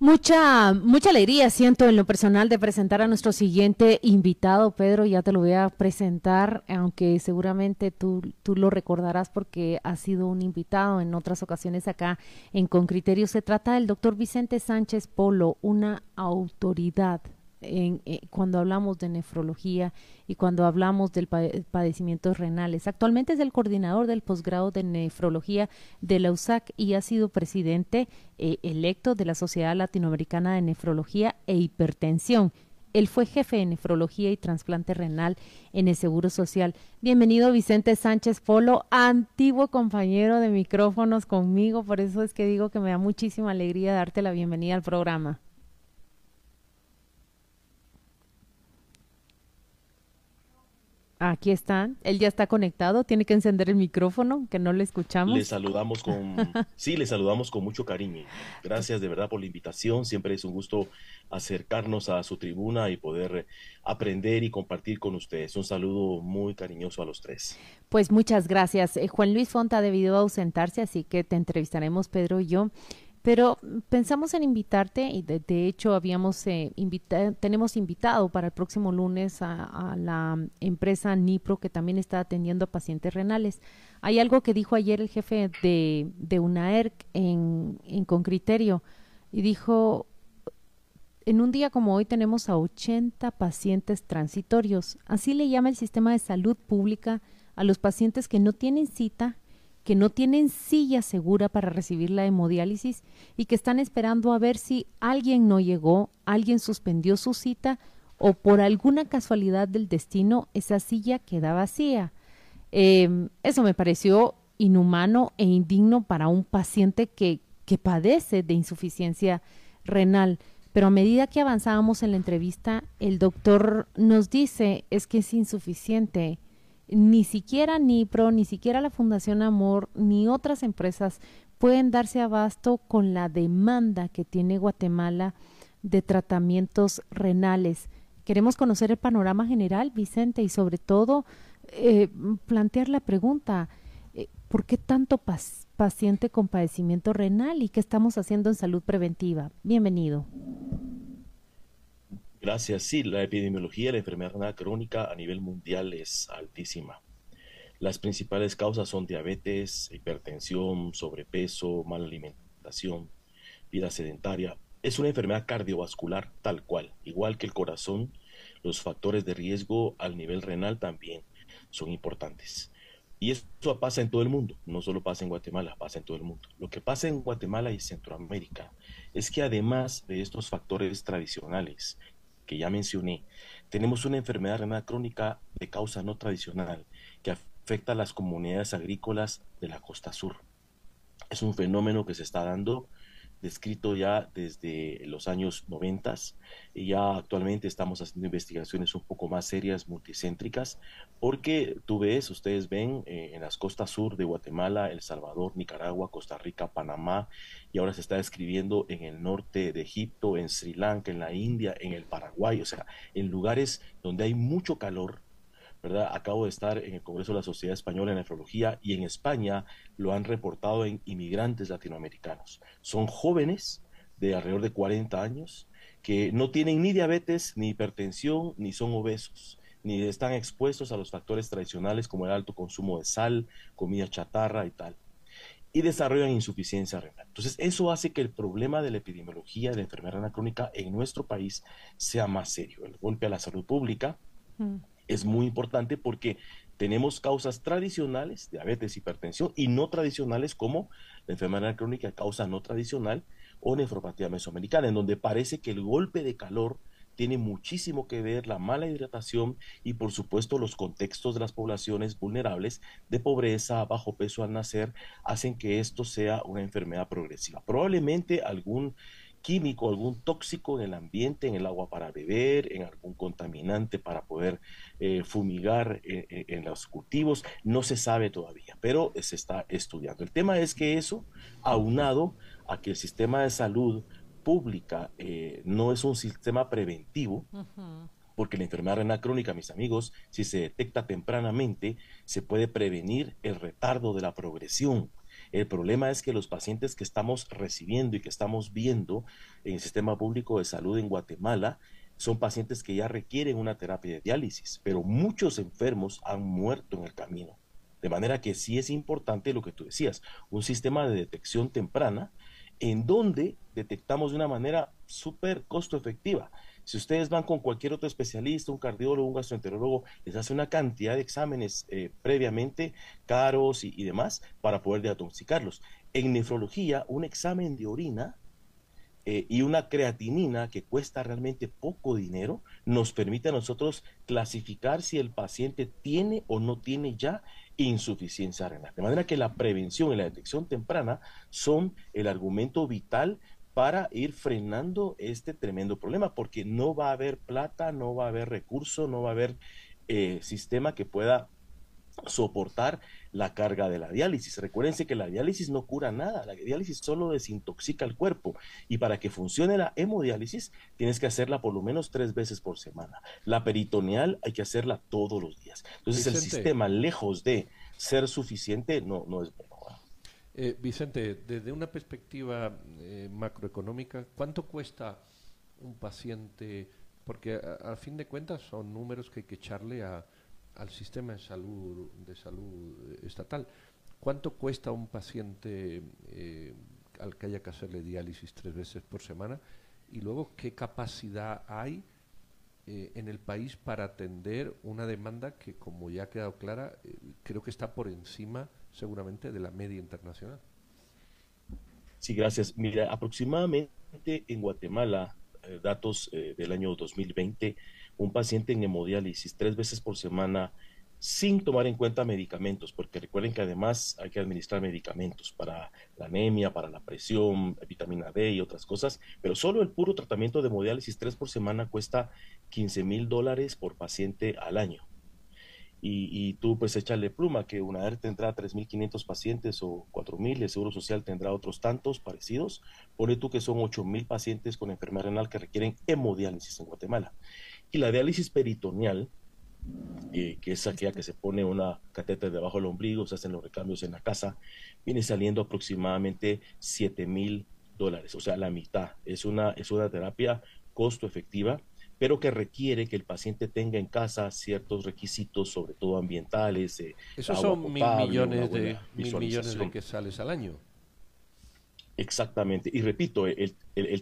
Mucha, mucha alegría siento en lo personal de presentar a nuestro siguiente invitado, Pedro, ya te lo voy a presentar, aunque seguramente tú, tú lo recordarás porque ha sido un invitado en otras ocasiones acá en Con Criterio. Se trata del doctor Vicente Sánchez Polo, una autoridad en, eh, cuando hablamos de nefrología y cuando hablamos del padecimientos renales. Actualmente es el coordinador del posgrado de nefrología de la USAC y ha sido presidente eh, electo de la Sociedad Latinoamericana de Nefrología e Hipertensión. Él fue jefe de nefrología y trasplante renal en el Seguro Social. Bienvenido Vicente Sánchez Polo, antiguo compañero de micrófonos conmigo, por eso es que digo que me da muchísima alegría darte la bienvenida al programa. Aquí están. Él ya está conectado. Tiene que encender el micrófono, que no le escuchamos. Le saludamos con, sí, le saludamos con mucho cariño. Gracias de verdad por la invitación. Siempre es un gusto acercarnos a su tribuna y poder aprender y compartir con ustedes. Un saludo muy cariñoso a los tres. Pues muchas gracias. Eh, Juan Luis Fonta ha debido ausentarse, así que te entrevistaremos, Pedro y yo. Pero pensamos en invitarte y de, hecho habíamos eh, tenemos invitado para el próximo lunes a, la empresa Nipro que también está atendiendo a pacientes renales. Hay algo que dijo ayer el jefe de, de UNAERC en Con Criterio y dijo, en un día como hoy tenemos a 80 pacientes transitorios. Así le llama el sistema de salud pública a los pacientes que no tienen cita que no tienen silla segura para recibir la hemodiálisis y que están esperando a ver si alguien no llegó, alguien suspendió su cita o por alguna casualidad del destino esa silla queda vacía. Em, eso me pareció inhumano e indigno para un paciente que, que padece de insuficiencia renal. Pero a medida que avanzábamos en la entrevista, el doctor nos dice es que es insuficiente ni siquiera NIPRO, ni siquiera la Fundación Amor, ni otras empresas pueden darse abasto con la demanda que tiene Guatemala de tratamientos renales. Queremos conocer el panorama general, Vicente, y sobre todo eh, plantear la pregunta, eh, ¿por qué tanto paciente con padecimiento renal y qué estamos haciendo en salud preventiva? Bienvenido. Gracias. Sí, la epidemiología de la enfermedad crónica a nivel mundial es altísima. Las principales causas son diabetes, hipertensión, sobrepeso, mala alimentación, vida sedentaria. Es una enfermedad cardiovascular tal cual, igual que el corazón. Los factores de riesgo al nivel renal también son importantes. Y eso pasa en todo el mundo, no solo pasa en Guatemala, pasa en todo el mundo. Lo que pasa en Guatemala y Centroamérica es que además de estos factores tradicionales que ya mencioné, tenemos una enfermedad renal crónica de causa no tradicional que afecta a las comunidades agrícolas de la costa sur. Es un fenómeno que se está dando descrito ya desde los años 90 y ya actualmente estamos haciendo investigaciones un poco más serias, multicéntricas, porque tú ves, ustedes ven eh, en las costas sur de Guatemala, El Salvador, Nicaragua, Costa Rica, Panamá, y ahora se está describiendo en el norte de Egipto, en Sri Lanka, en la India, en el Paraguay, o sea, en lugares donde hay mucho calor, ¿verdad? Acabo de estar en el Congreso de la Sociedad Española en Nefrología y en España lo han reportado en inmigrantes latinoamericanos. Son jóvenes de alrededor de 40 años que no tienen ni diabetes, ni hipertensión, ni son obesos, ni están expuestos a los factores tradicionales como el alto consumo de sal, comida chatarra y tal. Y desarrollan insuficiencia renal. Entonces, eso hace que el problema de la epidemiología de la enfermedad renal crónica en nuestro país sea más serio. El golpe a la salud pública, mm es muy importante porque tenemos causas tradicionales, diabetes, hipertensión, y no tradicionales como la enfermedad crónica causa no tradicional o nefropatía mesoamericana, en donde parece que el golpe de calor tiene muchísimo que ver la mala hidratación y por supuesto los contextos de las poblaciones vulnerables de pobreza, bajo peso al nacer, hacen que esto sea una enfermedad progresiva. Probablemente algún químico, algún tóxico en el ambiente, en el agua para beber, en algún contaminante para poder eh, fumigar eh, eh, en los cultivos, no se sabe todavía, pero se está estudiando. El tema es que eso, aunado a que el sistema de salud pública no es un sistema preventivo, porque la enfermedad renal crónica, mis amigos, si se detecta tempranamente, se puede prevenir el retardo de la progresión El problema es que los pacientes que estamos recibiendo y que estamos viendo en el sistema público de salud en Guatemala son pacientes que ya requieren una terapia de diálisis, pero muchos enfermos han muerto en el camino. De manera que sí es importante lo que tú decías, un sistema de detección temprana en donde detectamos de una manera súper costo efectiva. Si ustedes van con cualquier otro especialista, un cardiólogo, un gastroenterólogo, les hace una cantidad de exámenes eh, previamente caros y, demás para poder diagnosticarlos. En nefrología, un examen de orina eh, y una creatinina que cuesta realmente poco dinero nos permite a nosotros clasificar si el paciente tiene o no tiene ya insuficiencia renal. De manera que la prevención y la detección temprana son el argumento vital para ir frenando este tremendo problema, porque no va a haber plata, no va a haber recurso, no va a haber eh, sistema que pueda soportar la carga de la diálisis. Recuérdense que la diálisis no cura nada, la diálisis solo desintoxica el cuerpo y para que funcione la hemodiálisis tienes que hacerla por lo menos tres veces por semana. La peritoneal hay que hacerla todos los días. Entonces el sistema, lejos de ser suficiente, no, no es bueno. Eh, Vicente, desde una perspectiva eh, macroeconómica, ¿cuánto cuesta un paciente? Porque a fin de cuentas son números que hay que echarle a, al sistema de salud, de salud estatal. ¿Cuánto cuesta un paciente eh, al que haya que hacerle diálisis tres veces por semana? Y luego, ¿qué capacidad hay eh, en el país para atender una demanda que, como ya ha quedado clara, eh, creo que está por encima seguramente de la media internacional? Sí, gracias. Mira, aproximadamente en Guatemala, datos del año 2020, un paciente en hemodiálisis tres veces por semana sin tomar en cuenta medicamentos, porque recuerden que además hay que administrar medicamentos para la anemia, para la presión, vitamina D y otras cosas, pero solo el puro tratamiento de hemodiálisis tres por semana cuesta 15 mil dólares por paciente al año. Y, tú pues échale pluma que una UNAER tendrá 3.500 pacientes o 4.000, el Seguro Social tendrá otros tantos parecidos, pone tú que son 8.000 pacientes con enfermedad renal que requieren hemodiálisis en Guatemala. Y la diálisis peritoneal, eh, que es aquella que se pone una catéter debajo del ombligo, se hacen los recambios en la casa, viene saliendo aproximadamente 7 mil dólares, o sea, la mitad. Es una, es una terapia costo efectiva, pero que requiere que el paciente tenga en casa ciertos requisitos, sobre todo ambientales. Eh, Esos son mil millones, de, mil millones de quetzales al año. Exactamente. Y repito, el,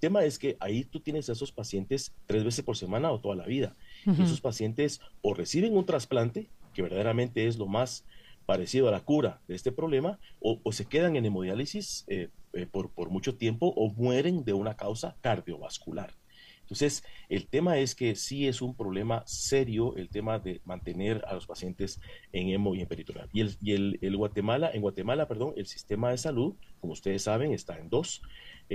tema es que ahí tú tienes a esos pacientes tres veces por semana o toda la vida. y esos pacientes o reciben un trasplante, que verdaderamente es lo más parecido a la cura de este problema, o, se quedan en hemodiálisis eh, eh, por, por mucho tiempo o mueren de una causa cardiovascular. Entonces, el tema es que sí es un problema serio el tema de mantener a los pacientes en hemo y en peritoneal. Y el, y el Guatemala, en Guatemala, perdón, el sistema de salud, como ustedes saben, está en dos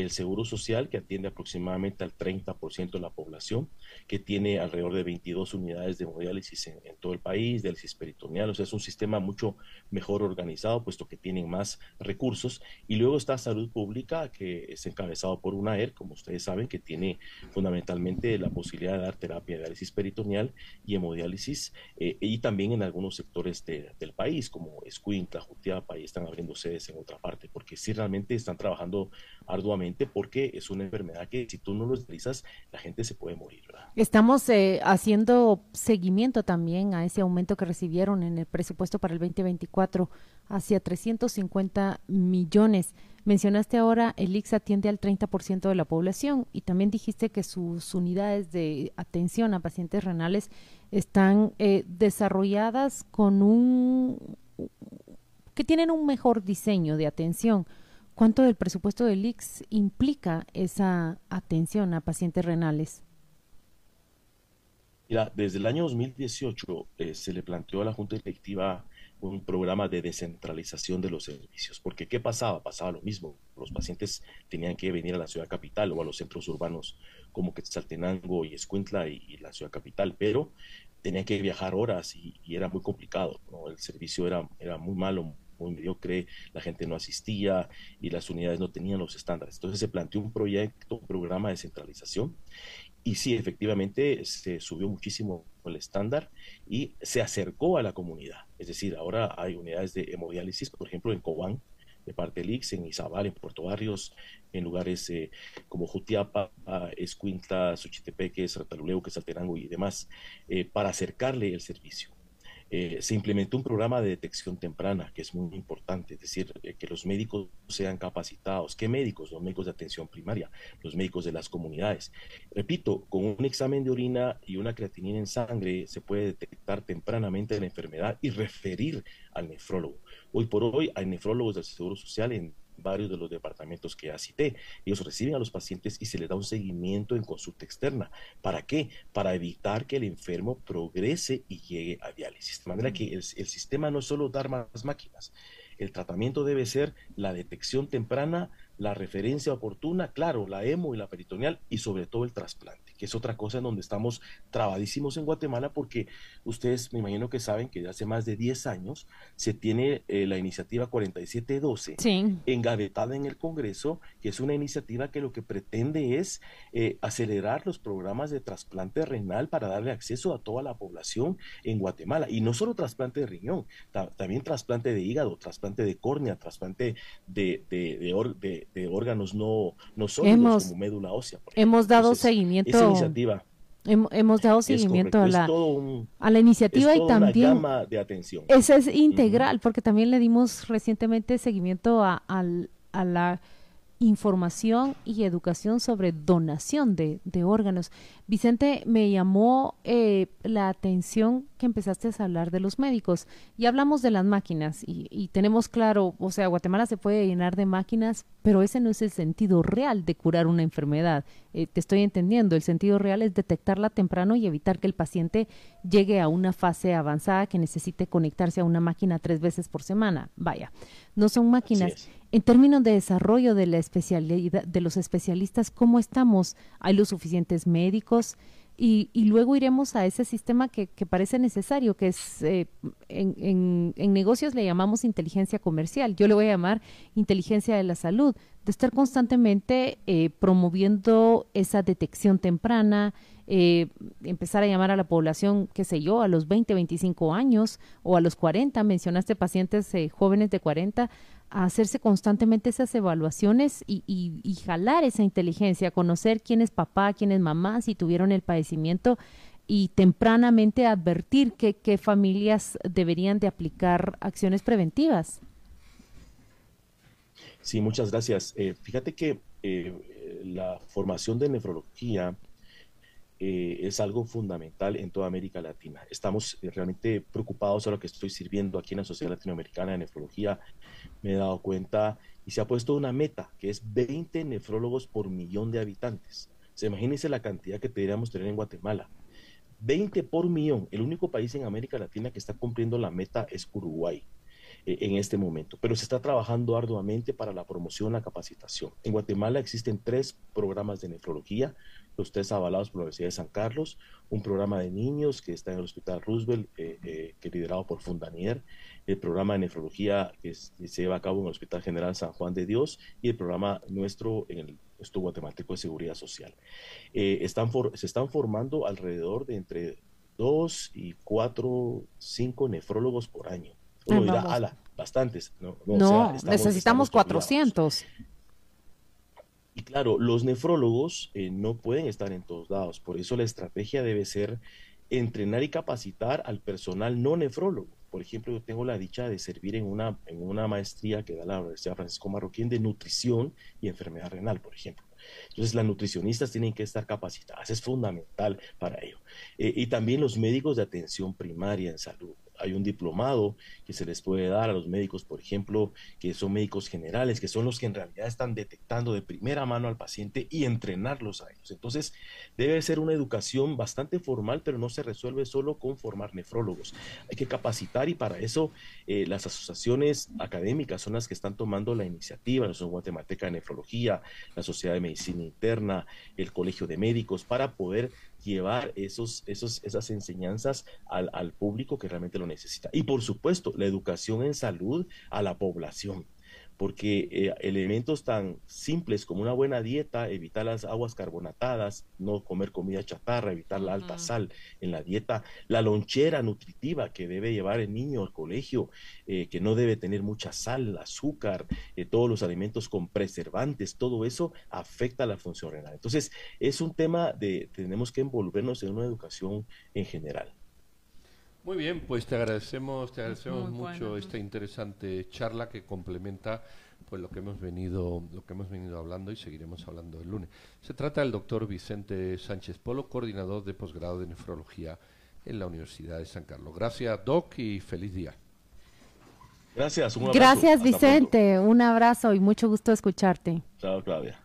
el Seguro Social, que atiende aproximadamente al 30% de la población, que tiene alrededor de 22 unidades de hemodiálisis en, todo el país, diálisis peritoneal, o sea, es un sistema mucho mejor organizado, puesto que tienen más recursos. Y luego está Salud Pública, que es encabezado por UNAER, como ustedes saben, que tiene fundamentalmente la posibilidad de dar terapia de diálisis peritoneal y hemodiálisis, eh, y también en algunos sectores del país, como Escuintla, Jutiapa, y están abriendo sedes en otra parte, porque sí realmente están trabajando arduamente porque es una enfermedad que si tú no lo utilizas, la gente se puede morir. Estamos eh, haciendo seguimiento también a ese aumento que recibieron en el presupuesto para el 2024 hacia 350 millones. Mencionaste ahora el IX atiende al 30% de la población y también dijiste que sus unidades de atención a pacientes renales están eh, desarrolladas con un que tienen un mejor diseño de atención. ¿Cuánto del presupuesto del IX implica esa atención a pacientes renales? Mira, desde el año 2018 eh, se le planteó a la Junta Directiva un programa de descentralización de los servicios, porque ¿qué pasaba? Pasaba lo mismo. Los pacientes tenían que venir a la ciudad capital o a los centros urbanos como Quetzaltenango y Escuintla y, la ciudad capital, pero tenían que viajar horas y, era muy complicado. El servicio era, era muy malo, muy mediocre, la gente no asistía y las unidades no tenían los estándares. Entonces se planteó un proyecto, un programa de centralización y sí, efectivamente se subió muchísimo el estándar y se acercó a la comunidad. Es decir, ahora hay unidades de hemodiálisis, por ejemplo, en Cobán, de parte del en Izabal, en Puerto Barrios, en lugares eh, como Jutiapa, Escuintla, Suchitepeque, Sartaluleu, Quesalterango y demás, eh, para acercarle el servicio. Eh, se implementó un programa de detección temprana, que es muy importante, es decir, eh, que los médicos sean capacitados. ¿Qué médicos? Los médicos de atención primaria, los médicos de las comunidades. Repito, con un examen de orina y una creatinina en sangre se puede detectar tempranamente la enfermedad y referir al nefrólogo. Hoy por hoy hay nefrólogos del Seguro Social en varios de los departamentos que ya cité. Ellos reciben a los pacientes y se les da un seguimiento en consulta externa. ¿Para qué? Para evitar que el enfermo progrese y llegue a diálisis. De manera que el, el sistema no es solo dar más máquinas, el tratamiento debe ser la detección temprana, la referencia oportuna, claro, la hemo y la peritoneal y sobre todo el trasplante, que es otra cosa en donde estamos trabadísimos en Guatemala porque ustedes me imagino que saben que hace más de 10 años se tiene eh, la iniciativa 4712 engavetada en el Congreso, que es una iniciativa que lo que pretende es eh, acelerar los programas de trasplante renal para darle acceso a toda la población en Guatemala. Y no solo trasplante de riñón, también trasplante de hígado, trasplante de córnea, trasplante de, de, de de, órganos no, no sólidos como médula ósea. Hemos dado seguimiento. Esa iniciativa. Hemos, dado seguimiento a, la, a la iniciativa y también una gama de atención. Esa es integral, porque también le dimos recientemente seguimiento a, a la información y educación sobre donación de, órganos. Vicente, me llamó eh, la atención que empezaste a hablar de los médicos y hablamos de las máquinas y, tenemos claro, o sea, Guatemala se puede llenar de máquinas, pero ese no es el sentido real de curar una enfermedad. Eh, te estoy entendiendo, el sentido real es detectarla temprano y evitar que el paciente llegue a una fase avanzada que necesite conectarse a una máquina tres veces por semana. Vaya, no son máquinas. En términos de desarrollo de la especialidad de los especialistas, ¿cómo estamos? ¿Hay los suficientes médicos? Y, luego iremos a ese sistema que, parece necesario, que es eh, en, negocios le llamamos inteligencia comercial, yo le voy a llamar inteligencia de la salud, de estar constantemente eh, promoviendo esa detección temprana, eh, empezar a llamar a la población, qué sé yo, a los 20, 25 años o a los 40, mencionaste pacientes jóvenes de 40, hacerse constantemente esas evaluaciones y, y, jalar esa inteligencia, conocer quién es papá, quién es mamá, si tuvieron el padecimiento y tempranamente advertir qué familias deberían de aplicar acciones preventivas. Sí, muchas gracias. Eh, fíjate que eh, la formación de nefrología eh, es algo fundamental en toda América Latina. Estamos realmente preocupados ahora que estoy sirviendo aquí en la Sociedad Latinoamericana de Nefrología me he dado cuenta y se ha puesto una meta que es 20 nefrólogos por millón de habitantes. Se imagínense la cantidad que deberíamos tener en Guatemala. 20 por millón. El único país en América Latina que está cumpliendo la meta es Uruguay eh, en este momento, pero se está trabajando arduamente para la promoción, la capacitación. En Guatemala existen tres programas de nefrología, los tres avalados por la Universidad de San Carlos, un programa de niños que está en el Hospital Roosevelt, eh, eh, que liderado por Fundanier, el programa de nefrología que, se lleva a cabo en el Hospital General San Juan de Dios y el programa nuestro en el Instituto Guatemalteco de Seguridad Social. Eh, se están formando alrededor de entre dos y cuatro, cinco nefrólogos por año. Uno dirá, ala, bastantes. No, no, necesitamos 400. Y claro, los nefrólogos eh, no pueden estar en todos lados, por eso la estrategia debe ser entrenar y capacitar al personal no nefrólogo. Por ejemplo, yo tengo la dicha de servir en una, en una maestría que da la Universidad Francisco Marroquín de nutrición y enfermedad renal, por ejemplo. Entonces, las nutricionistas tienen que estar capacitadas, es fundamental para ello. Eh, y también los médicos de atención primaria en salud hay un diplomado que se les puede dar a los médicos, por ejemplo, que son médicos generales, que son los que en realidad están detectando de primera mano al paciente y entrenarlos a ellos. Entonces, debe ser una educación bastante formal, pero no se resuelve solo con formar nefrólogos. Hay que capacitar y para eso eh, las asociaciones académicas son las que están tomando la iniciativa, la Guatemalteca de Nefrología, la Sociedad de Medicina Interna, el Colegio de Médicos, para poder llevar esos, esos, esas enseñanzas al, al, público que realmente lo necesita. Y por supuesto, la educación en salud a la población. Porque eh, elementos tan simples como una buena dieta, evitar las aguas carbonatadas, no comer comida chatarra, evitar la alta sal en la dieta, la lonchera nutritiva que debe llevar el niño al colegio, eh, que no debe tener mucha sal, azúcar, eh, todos los alimentos con preservantes, todo eso afecta la función renal. Entonces, es un tema de tenemos que envolvernos en una educación en general. Muy bien, pues te agradecemos, te agradecemos mucho esta interesante charla que complementa pues lo que hemos venido, lo que hemos venido hablando y seguiremos hablando el lunes. Se trata del doctor Vicente Sánchez Polo, coordinador de posgrado de nefrología en la Universidad de San Carlos. Gracias, Doc, y feliz día. Gracias, un abrazo. Gracias, Vicente. Un abrazo y mucho gusto escucharte. Chao, Claudia.